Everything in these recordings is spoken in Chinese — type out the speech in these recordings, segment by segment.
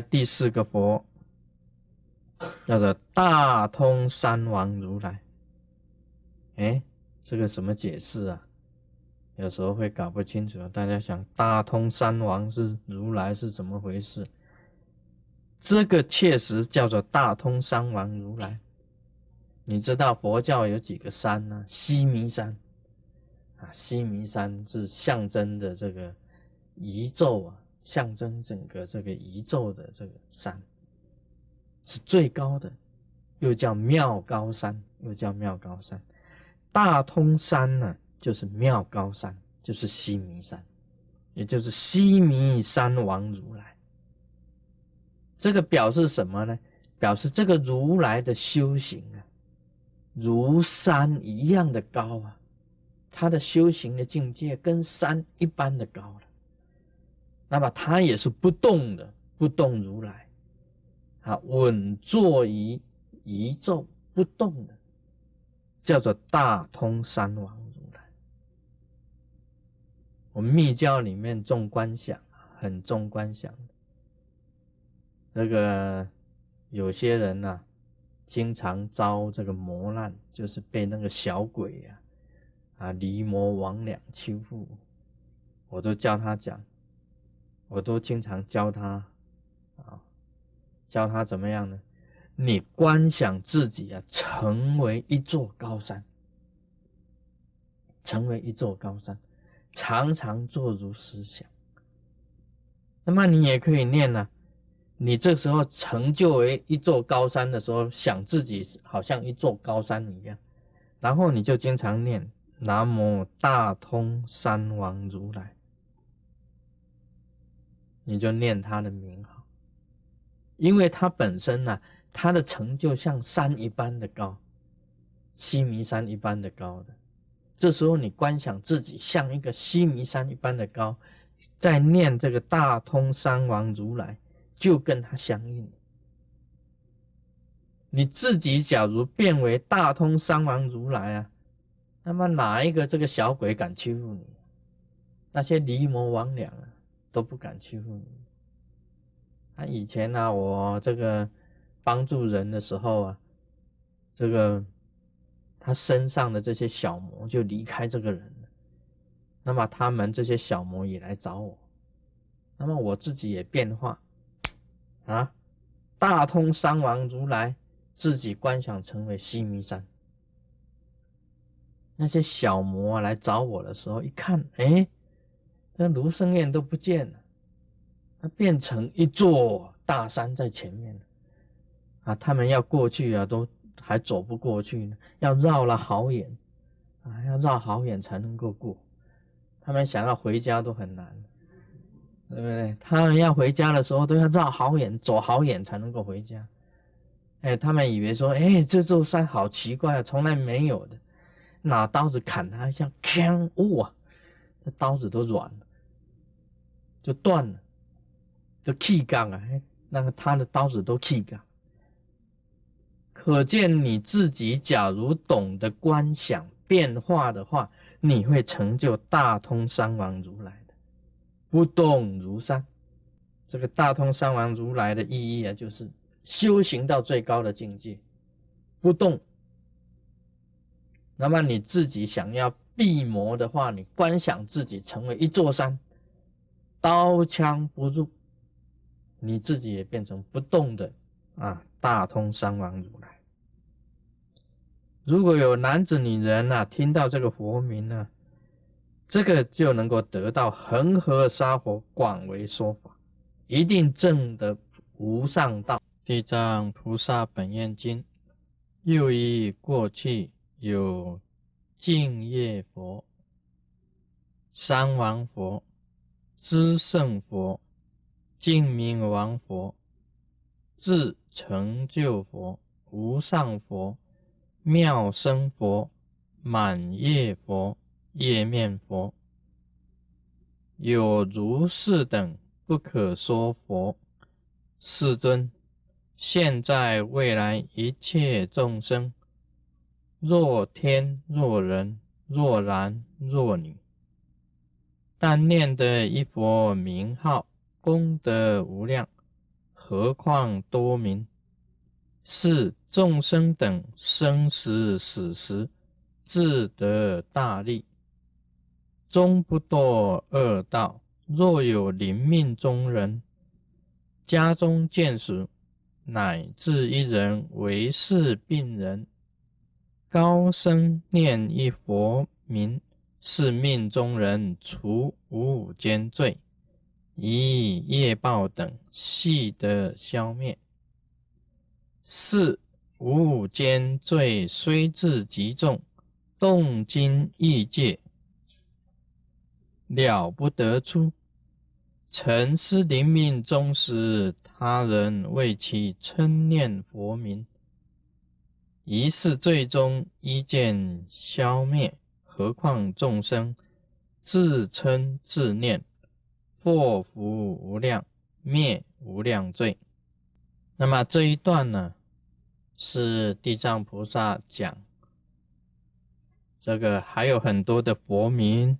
第四个佛，叫做大通三王如来。哎，这个什么解释啊？有时候会搞不清楚。大家想，大通三王是如来是怎么回事？这个确实叫做大通三王如来。你知道佛教有几个山呢？西弥山啊，西弥山是象征的这个宇宙啊，象征整个这个宇宙的这个山，是最高的，又叫妙高山，又叫妙高山。大通山呢？就是妙高山，就是西弥山，也就是西弥山王如来。这个表示什么呢？表示这个如来的修行啊，如山一样的高啊，他的修行的境界跟山一般的高。那么他也是不动的，不动如来，啊，稳坐于宇宙不动的，叫做大通山王如来。我们密教里面重观想，很重观想。这个有些人呐，经常遭这个磨难，就是被那个小鬼呀，啊，离魔魍魉欺负。我都叫他讲，我都经常教他，啊，教他怎么样呢？你观想自己啊，成为一座高山，成为一座高山。常常做如思想，那么你也可以念呢。你这时候成就为一座高山的时候，想自己好像一座高山一样，然后你就经常念南无大通山王如来，你就念他的名号，因为他本身呢，他的成就像山一般的高，西弥山一般的高的。这时候，你观想自己像一个西弥山一般的高，在念这个大通山王如来，就跟他相应。你自己假如变为大通山王如来啊，那么哪一个这个小鬼敢欺负你？那些离魔魍魉啊，都不敢欺负你。他以前呢，我这个帮助人的时候啊，这个。他身上的这些小魔就离开这个人了，那么他们这些小魔也来找我，那么我自己也变化，啊，大通三王如来自己观想成为西弥山，那些小魔来找我的时候，一看，哎，那卢生燕都不见了，他变成一座大山在前面，啊，他们要过去啊，都。还走不过去呢，要绕了好远，啊，要绕好远才能够过。他们想要回家都很难，对不对？他们要回家的时候都要绕好远，走好远才能够回家。哎，他们以为说，哎，这座山好奇怪啊，从来没有的。拿刀子砍他一下，锵，哇，这刀子都软了，就断了，就气杠啊，那个他的刀子都气杠。可见你自己，假如懂得观想变化的话，你会成就大通三王如来的不动如山。这个大通三王如来的意义啊，就是修行到最高的境界，不动。那么你自己想要避魔的话，你观想自己成为一座山，刀枪不入，你自己也变成不动的啊。大通三王如来，如果有男子女人呐，听到这个佛名呢，这个就能够得到恒河沙佛广为说法，一定证得无上道。地藏菩萨本愿经，又一过去有净业佛、三王佛、知胜佛、净明王佛。自成就佛、无上佛、妙生佛、满业佛、业面佛，有如是等不可说佛。世尊，现在未来一切众生，若天若人，若男若女，但念得一佛名号，功德无量。何况多名？是众生等生死死时，自得大利，终不堕恶道。若有临命中人，家中见属，乃至一人为是病人，高声念一佛名，是命中人除五五间罪，以业报等悉得消灭。四五五间罪虽至极重，动经意界。了不得出，沉思临命终时，他人为其称念佛名，于是最终一见消灭。何况众生自称自念，祸福无量，灭无量罪。那么这一段呢，是地藏菩萨讲这个还有很多的佛名。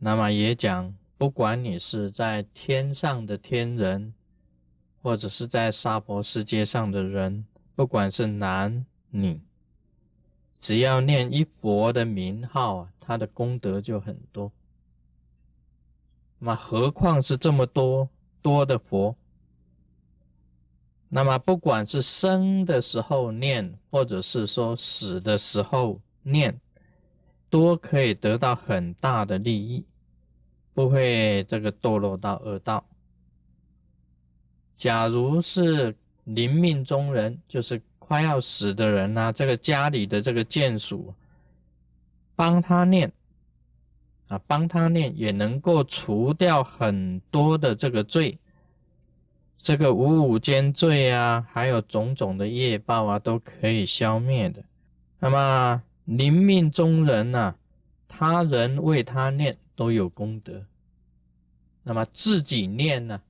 那么也讲，不管你是在天上的天人，或者是在娑婆世界上的人，不管是男女，只要念一佛的名号啊，他的功德就很多。那么何况是这么多多的佛？那么不管是生的时候念，或者是说死的时候念。都可以得到很大的利益，不会这个堕落到恶道。假如是临命中人，就是快要死的人呐，这个家里的这个眷属帮他念啊，帮他念也能够除掉很多的这个罪，这个五五间罪啊，还有种种的业报啊，都可以消灭的。那么。临命中人呐，他人为他念都有功德，那么自己念呢，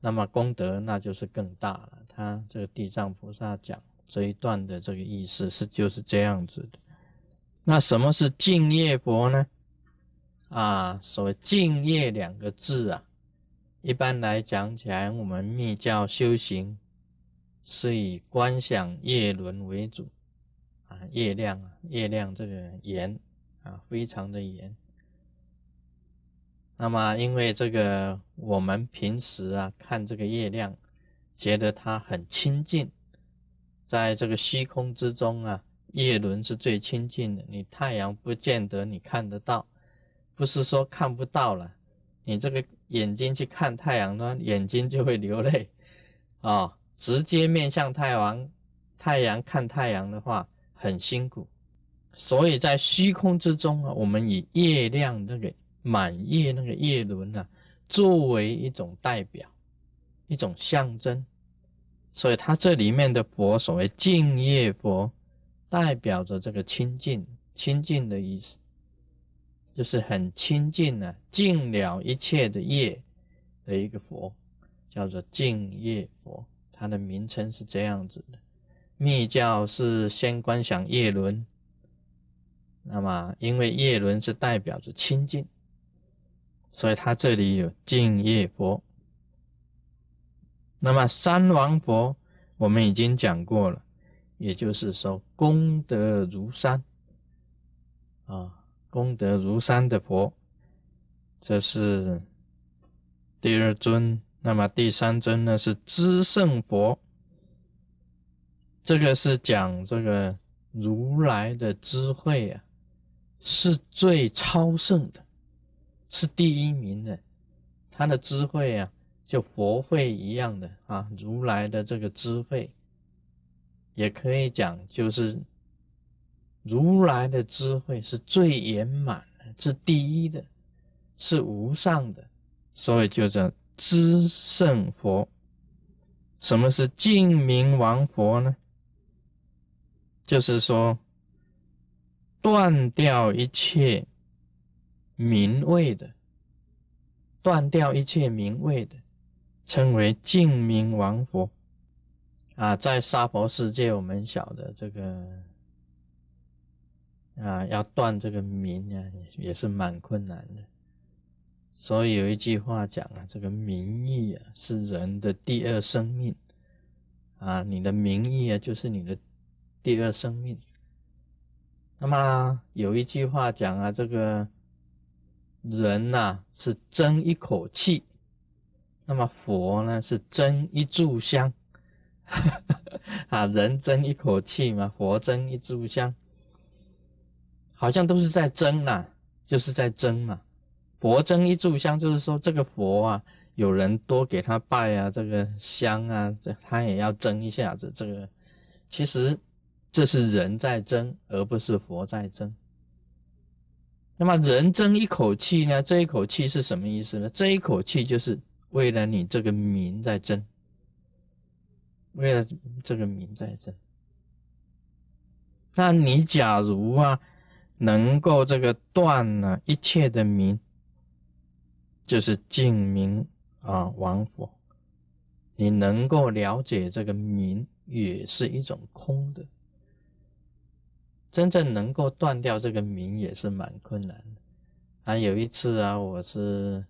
那么功德那就是更大了。他这个地藏菩萨讲这一段的这个意思是就是这样子的。那什么是敬业佛呢？啊，所谓敬业两个字啊，一般来讲起来，我们密教修行是以观想业轮为主。业量啊，业量这个严啊，非常的严。那么，因为这个我们平时啊看这个业量，觉得它很清净，在这个虚空之中啊，叶轮是最清净的。你太阳不见得你看得到，不是说看不到了，你这个眼睛去看太阳呢，眼睛就会流泪啊。直接面向太阳，太阳看太阳的话。很辛苦，所以在虚空之中啊，我们以月亮那个满月那个月轮啊，作为一种代表，一种象征。所以它这里面的佛，所谓净业佛，代表着这个清净、清净的意思，就是很清净啊，净了一切的业的一个佛，叫做净业佛。它的名称是这样子的。密教是先观想业轮，那么因为叶轮是代表着清净，所以它这里有净业佛。那么三王佛我们已经讲过了，也就是说功德如山啊，功德如山的佛，这是第二尊。那么第三尊呢是知圣佛。这个是讲这个如来的智慧啊，是最超胜的，是第一名的。他的智慧啊，就佛慧一样的啊，如来的这个智慧，也可以讲就是如来的智慧是最圆满的，是第一的，是无上的，所以就叫知圣佛。什么是净明王佛呢？就是说，断掉一切名位的，断掉一切名位的，称为净明王佛。啊，在娑婆世界，我们晓得这个啊，要断这个名啊，也是蛮困难的。所以有一句话讲啊，这个名义啊是人的第二生命啊，你的名义啊就是你的第二生命。那么有一句话讲啊，这个人呐是争一口气，那么佛呢是争一炷香。啊，人争一口气嘛，佛争一炷香，好像都是在争呐，就是在争嘛。佛争一炷香，就是说这个佛啊，有人多给他拜啊，这个香啊，这他也要争一下子。这个其实这是人在争，而不是佛在争。那么人争一口气呢？这一口气是什么意思呢？这一口气就是为了你这个名在争。为了这个名在争，那你假如啊能够这个断了一切的名，就是净名啊王佛，你能够了解这个名也是一种空的，真正能够断掉这个名也是蛮困难的。啊，有一次啊，我是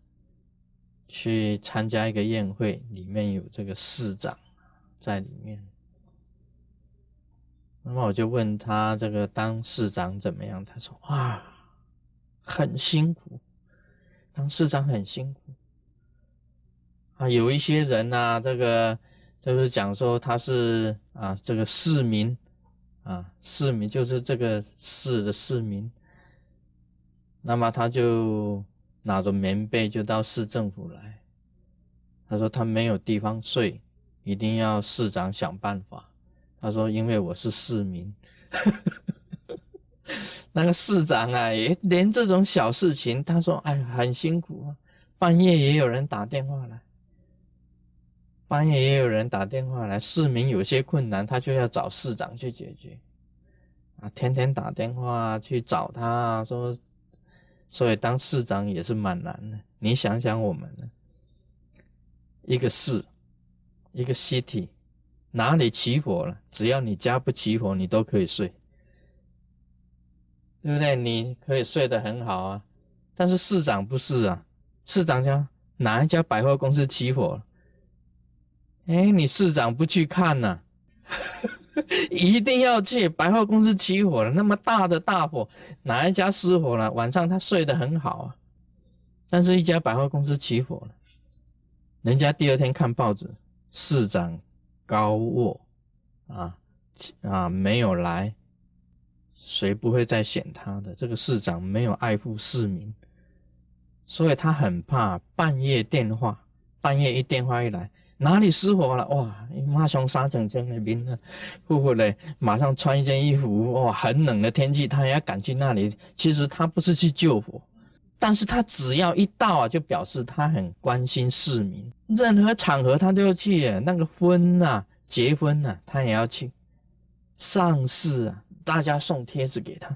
去参加一个宴会，里面有这个市长。在里面，那么我就问他这个当市长怎么样？他说：“哇，很辛苦，当市长很辛苦啊。有一些人呢，这个就是讲说他是啊，这个市民啊，市民就是这个市的市民，那么他就拿着棉被就到市政府来。他说他没有地方睡。”一定要市长想办法。他说：“因为我是市民，那个市长啊，也连这种小事情，他说：‘哎，很辛苦啊，半夜也有人打电话来，半夜也有人打电话来，市民有些困难，他就要找市长去解决，啊，天天打电话去找他，说，所以当市长也是蛮难的。你想想我们，一个市。”一个 city 哪里起火了？只要你家不起火，你都可以睡，对不对？你可以睡得很好啊。但是市长不是啊，市长家哪一家百货公司起火了？哎，你市长不去看呐？一定要去百货公司起火了，那么大的大火，哪一家失火了？晚上他睡得很好啊。但是一家百货公司起火了，人家第二天看报纸。市长高卧啊啊没有来，谁不会再选他的？这个市长没有爱护市民，所以他很怕半夜电话，半夜一电话一来，哪里失火了？哇，马上沙整整那边呢，呼呼嘞，马上穿一件衣服，哇，很冷的天气，他也要赶去那里。其实他不是去救火。但是他只要一到啊，就表示他很关心市民，任何场合他都要去。那个婚呐，结婚呐，他也要去。上市啊，大家送贴纸给他。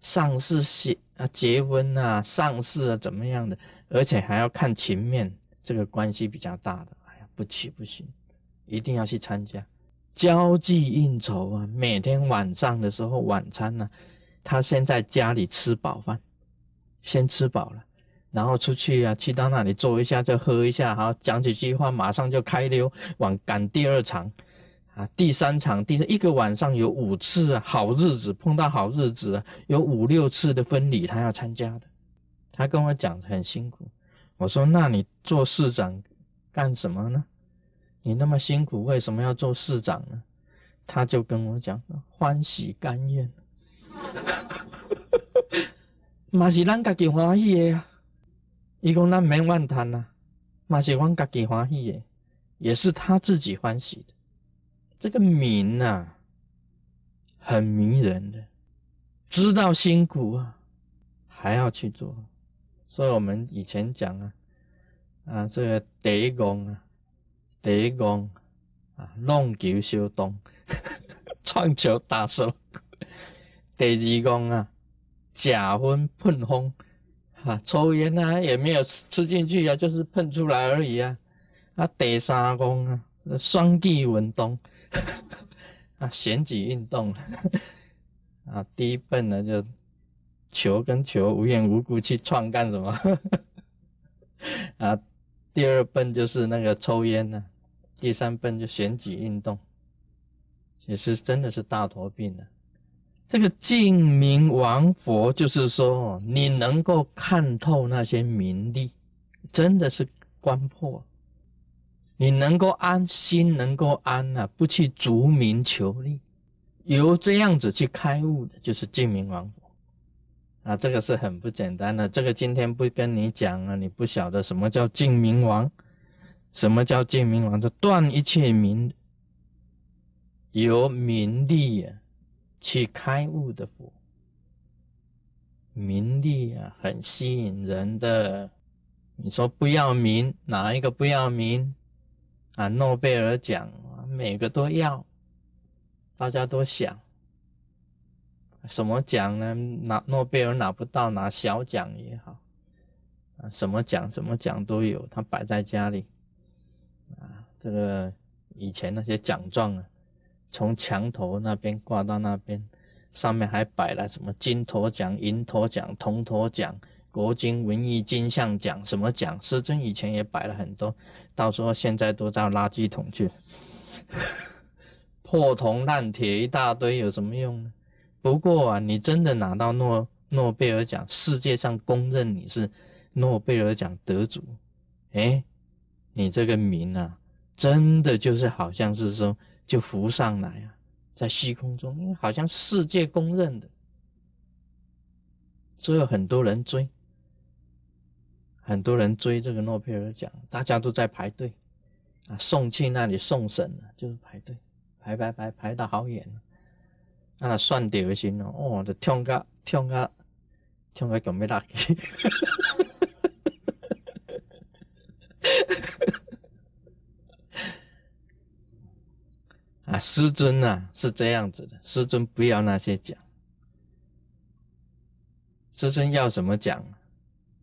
上市写啊，结婚啊，上市啊，怎么样的？而且还要看情面，这个关系比较大的，不去不行，一定要去参加。交际应酬啊，每天晚上的时候晚餐呢，他先在家里吃饱饭。先吃饱了，然后出去啊，去到那里坐一下，就喝一下，好讲几句话，马上就开溜往赶第二场，啊，第三场，第一个晚上有五次啊，好日子碰到好日子，有五六次的婚礼他要参加的，他跟我讲很辛苦，我说那你做市长干什么呢？你那么辛苦，为什么要做市长呢？他就跟我讲，欢喜甘愿。嘛是咱家己欢喜的啊！伊讲咱免怨叹呐，嘛是阮家己欢喜的，也是他自己欢喜的。这个名呐，很迷人的，知道辛苦啊，还要去做。所以我们以前讲啊，啊，这第一讲啊，第一讲啊，弄球小东，创球大手。第二讲啊。假婚喷风，啊，抽烟啊也没有吃进去啊，就是喷出来而已啊。啊，第三功啊，双臂运动，啊，旋举运动，啊，第一笨呢就球跟球无缘无故去创干什么？啊，第二笨就是那个抽烟呢，第三笨就选举运动，其实真的是大头病了。这个净明王佛，就是说你能够看透那些名利，真的是观破，你能够安心，能够安啊，不去逐名求利，由这样子去开悟的，就是净明王佛。啊。这个是很不简单的，这个今天不跟你讲了，你不晓得什么叫净明王，什么叫净明王，就断一切名，由名利。去开悟的佛，名利啊，很吸引人的。你说不要名，哪一个不要名啊？诺贝尔奖每个都要，大家都想，什么奖呢？拿诺贝尔拿不到，拿小奖也好啊，什么奖什么奖都有，它摆在家里啊。这个以前那些奖状啊。从墙头那边挂到那边，上面还摆了什么金头奖、银头奖、铜头奖、国金文艺金像奖，什么奖？师尊以前也摆了很多，到时候现在都到垃圾桶去，破铜烂铁一大堆，有什么用呢？不过啊，你真的拿到诺诺贝尔奖，世界上公认你是诺贝尔奖得主，哎，你这个名啊，真的就是好像是说。就浮上来啊，在虚空中，因为好像世界公认的，所以很多人追，很多人追这个诺贝尔奖，大家都在排队啊，送去那里送审了，就是排队，排排排排到好远，那算掉心了，哦，就跳个跳个跳个准备打去。啊，师尊呐是这样子的，师尊不要那些讲，师尊要什么讲，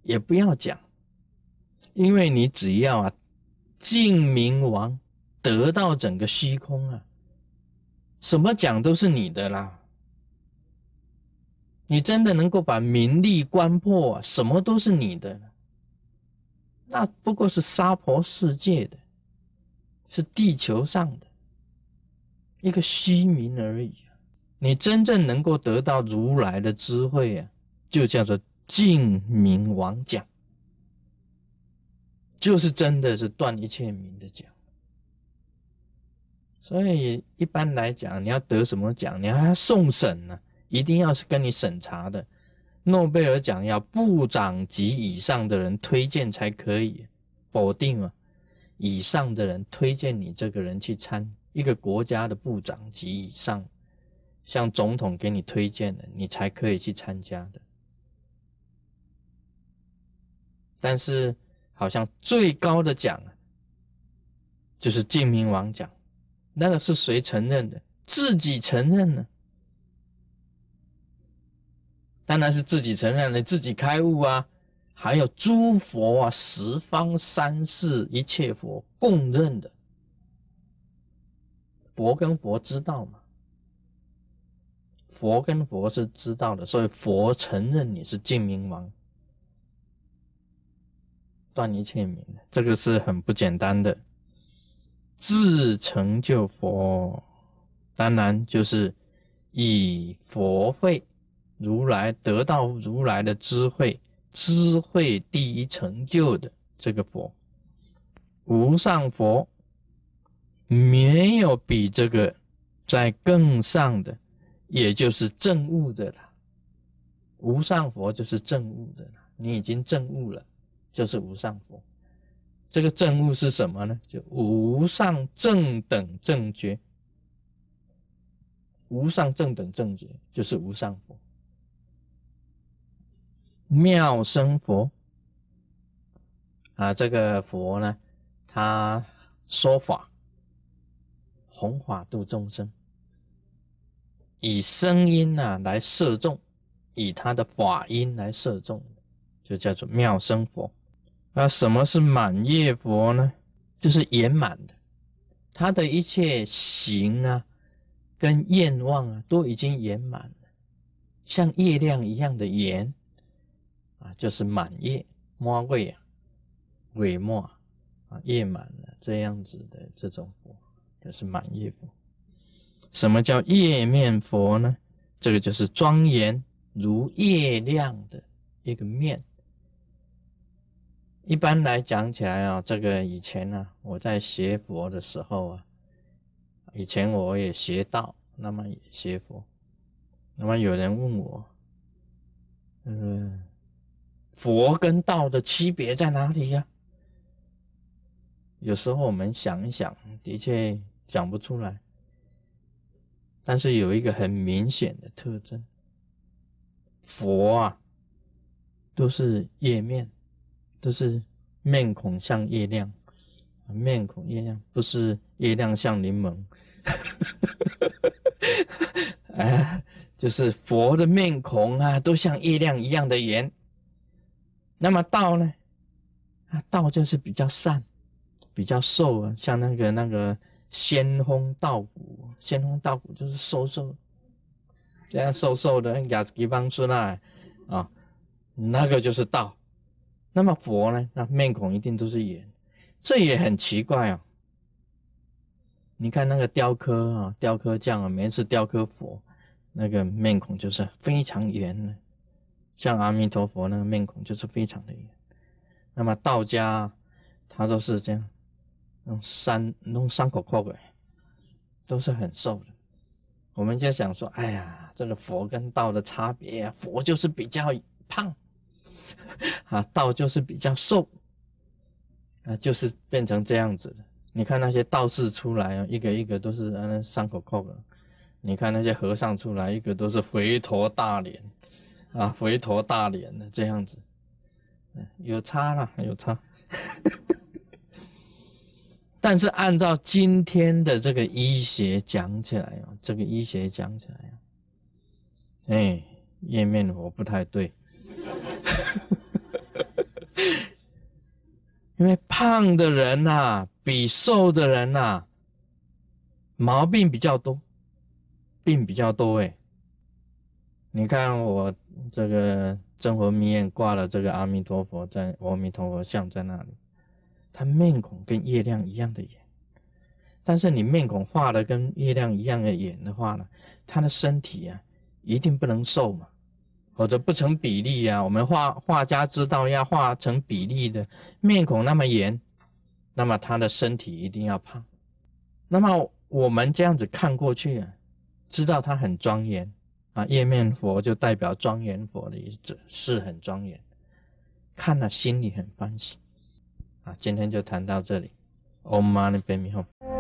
也不要讲，因为你只要啊，净明王得到整个虚空啊，什么奖都是你的啦。你真的能够把名利关破，什么都是你的，那不过是娑婆世界的，是地球上的。一个虚名而已！你真正能够得到如来的智慧啊，就叫做净明王讲，就是真的是断一切名的讲。所以一般来讲，你要得什么奖，你还要送审呢，一定要是跟你审查的。诺贝尔奖要部长级以上的人推荐才可以否定啊，以上的人推荐你这个人去参。一个国家的部长级以上，像总统给你推荐的，你才可以去参加的。但是，好像最高的奖，就是晋明王奖，那个是谁承认的？自己承认呢？当然是自己承认了，自己开悟啊，还有诸佛啊，十方三世一切佛共认的。佛跟佛知道嘛？佛跟佛是知道的，所以佛承认你是净明王，断一切名，这个是很不简单的。自成就佛，当然就是以佛慧如来得到如来的智慧，智慧第一成就的这个佛，无上佛。没有比这个在更上的，也就是正悟的了。无上佛就是正悟的了，你已经正悟了，就是无上佛。这个正悟是什么呢？就无上正等正觉。无上正等正觉就是无上佛。妙生佛啊，这个佛呢，他说法。弘法度众生，以声音啊来摄众，以他的法音来摄众，就叫做妙生佛。那什么是满业佛呢？就是圆满的，他的一切行啊，跟愿望啊，都已经圆满了，像月亮一样的圆啊，就是满月，摩位啊，鬼末啊，夜满了这样子的这种佛，就是满月佛。什么叫夜面佛呢？这个就是庄严如月亮的一个面。一般来讲起来啊，这个以前呢，我在学佛的时候啊，以前我也学道，那么也学佛，那么有人问我，嗯，佛跟道的区别在哪里呀？有时候我们想一想，的确讲不出来，但是有一个很明显的特征，佛啊，都是叶面。都是面孔像月亮，面孔月亮不是月亮像柠檬，哎，就是佛的面孔啊，都像月亮一样的圆。那么道呢？啊，道就是比较善，比较瘦啊，像那个那个仙风道骨，仙风道骨就是瘦瘦，这样瘦瘦的，亚斯基邦说那啊，那个就是道。那么佛呢？那面孔一定都是圆，这也很奇怪啊。你看那个雕刻啊，雕刻匠啊，每次雕刻佛，那个面孔就是非常圆的，像阿弥陀佛那个面孔就是非常的圆。那么道家他都是这样，用三弄三口阔的，都是很瘦的。我们就想说，哎呀，这个佛跟道的差别啊，佛就是比较胖。啊，道就是比较瘦，啊，就是变成这样子的。你看那些道士出来啊，一个一个都是那伤口扣的。你看那些和尚出来，一个都是肥头大脸，啊，肥头大脸的这样子，有差了，有差。但是按照今天的这个医学讲起来啊，这个医学讲起来啊，哎，页面我不太对。因为胖的人呐，比瘦的人呐，毛病比较多，病比较多哎。你看我这个真佛密院挂了这个阿弥陀佛在阿弥陀佛像在那里，他面孔跟月亮一样的圆，但是你面孔画的跟月亮一样的圆的话呢，他的身体啊一定不能瘦嘛。或者不成比例呀？我们画画家知道要画成比例的面孔那么圆，那么他的身体一定要胖。那么我们这样子看过去啊，知道他很庄严啊，叶面佛就代表庄严佛的意思，是很庄严，看了心里很欢喜啊。今天就谈到这里，Om Mani Padme Hum。